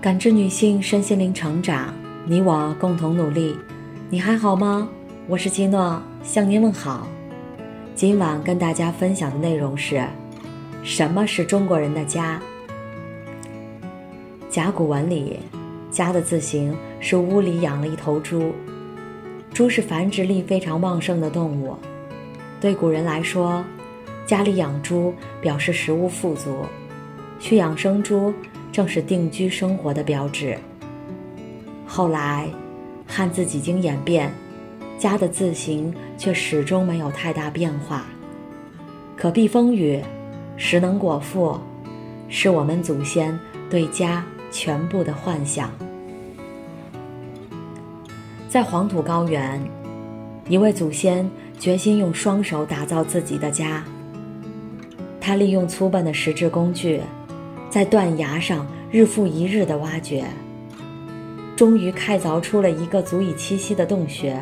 感知女性身心灵成长，你我共同努力。你还好吗？我是基诺，向您问好。今晚跟大家分享的内容是：什么是中国人的家？甲骨文里，“家”的字形是屋里养了一头猪。猪是繁殖力非常旺盛的动物，对古人来说，家里养猪表示食物富足，去养生猪正是定居生活的标志。后来，汉字几经演变，“家”的字形却始终没有太大变化。可避风雨，食能果腹，是我们祖先对家全部的幻想。在黄土高原，一位祖先决心用双手打造自己的家。他利用粗笨的石质工具，在断崖上日复一日的挖掘，终于开凿出了一个足以栖息的洞穴。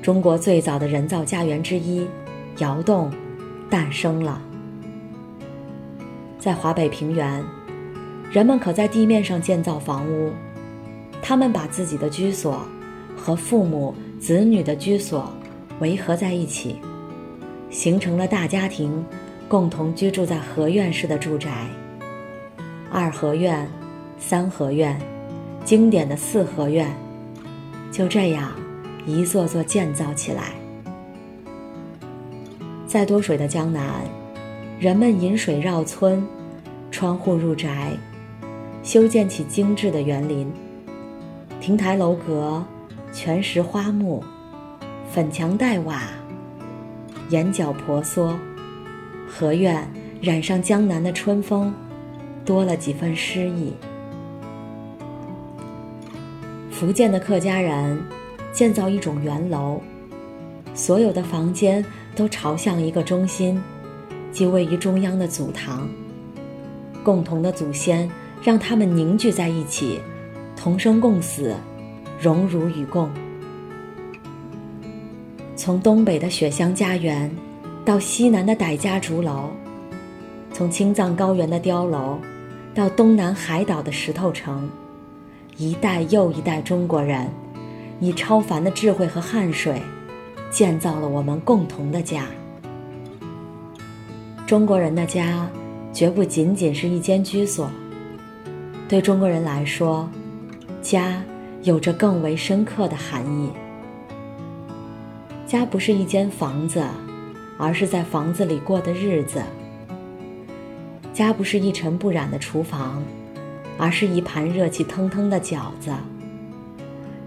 中国最早的人造家园之一——窑洞，诞生了。在华北平原，人们可在地面上建造房屋。他们把自己的居所和父母子女的居所围合在一起，形成了大家庭，共同居住在合院式的住宅。二合院、三合院，经典的四合院，就这样一座座建造起来。在多水的江南，人们引水绕村，穿户入宅，修建起精致的园林。亭台楼阁，全石花木，粉墙黛瓦，檐角婆娑，合院染上江南的春风，多了几分诗意。福建的客家人建造一种圆楼，所有的房间都朝向一个中心，即位于中央的祖堂。共同的祖先让他们凝聚在一起。同生共死，荣辱与共。从东北的雪乡家园，到西南的傣家竹楼；从青藏高原的碉楼，到东南海岛的石头城，一代又一代中国人，以超凡的智慧和汗水，建造了我们共同的家。中国人的家，绝不仅仅是一间居所。对中国人来说，家有着更为深刻的含义。家不是一间房子，而是在房子里过的日子。家不是一尘不染的厨房，而是一盘热气腾腾的饺子。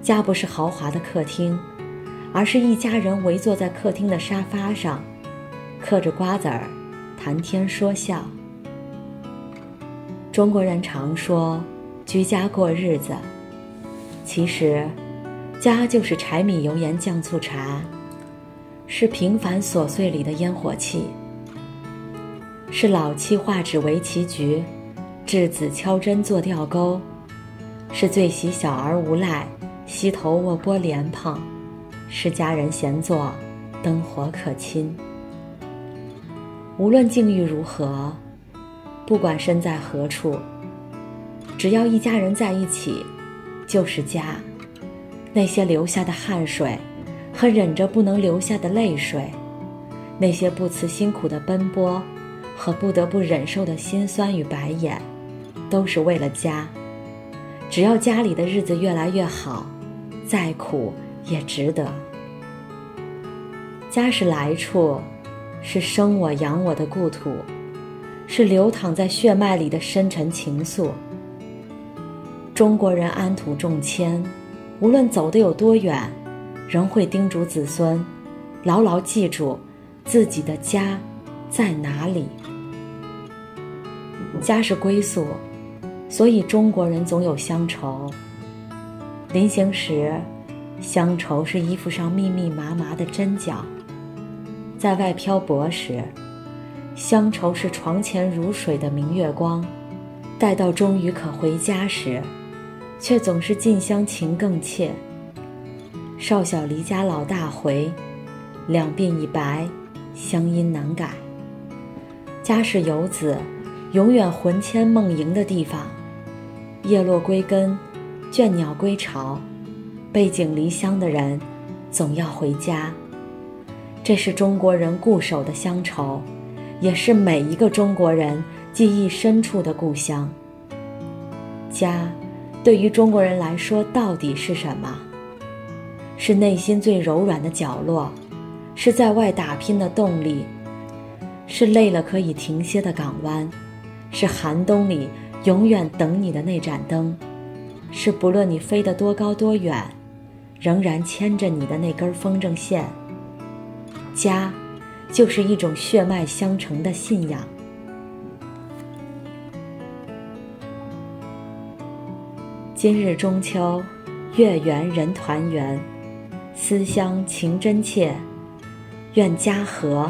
家不是豪华的客厅，而是一家人围坐在客厅的沙发上，嗑着瓜子儿，谈天说笑。中国人常说“居家过日子”。其实，家就是柴米油盐酱醋茶，是平凡琐碎里的烟火气，是老妻画纸围棋局，稚子敲针做吊钩，是最喜小儿无赖，膝头卧剥莲蓬，是家人闲坐，灯火可亲。无论境遇如何，不管身在何处，只要一家人在一起。就是家，那些流下的汗水，和忍着不能流下的泪水，那些不辞辛苦的奔波，和不得不忍受的辛酸与白眼，都是为了家。只要家里的日子越来越好，再苦也值得。家是来处，是生我养我的故土，是流淌在血脉里的深沉情愫。中国人安土重迁，无论走得有多远，仍会叮嘱子孙，牢牢记住自己的家在哪里。家是归宿，所以中国人总有乡愁。临行时，乡愁是衣服上密密麻麻的针脚；在外漂泊时，乡愁是床前如水的明月光；待到终于可回家时，却总是近乡情更怯。少小离家老大回，两鬓已白，乡音难改。家是游子永远魂牵梦萦的地方。叶落归根，倦鸟归巢，背井离乡的人，总要回家。这是中国人固守的乡愁，也是每一个中国人记忆深处的故乡。家，对于中国人来说，到底是什么？是内心最柔软的角落，是在外打拼的动力，是累了可以停歇的港湾，是寒冬里。永远等你的那盏灯，是不论你飞得多高多远，仍然牵着你的那根风筝线。家，就是一种血脉相承的信仰。今日中秋，月圆人团圆，思乡情真切，愿家和，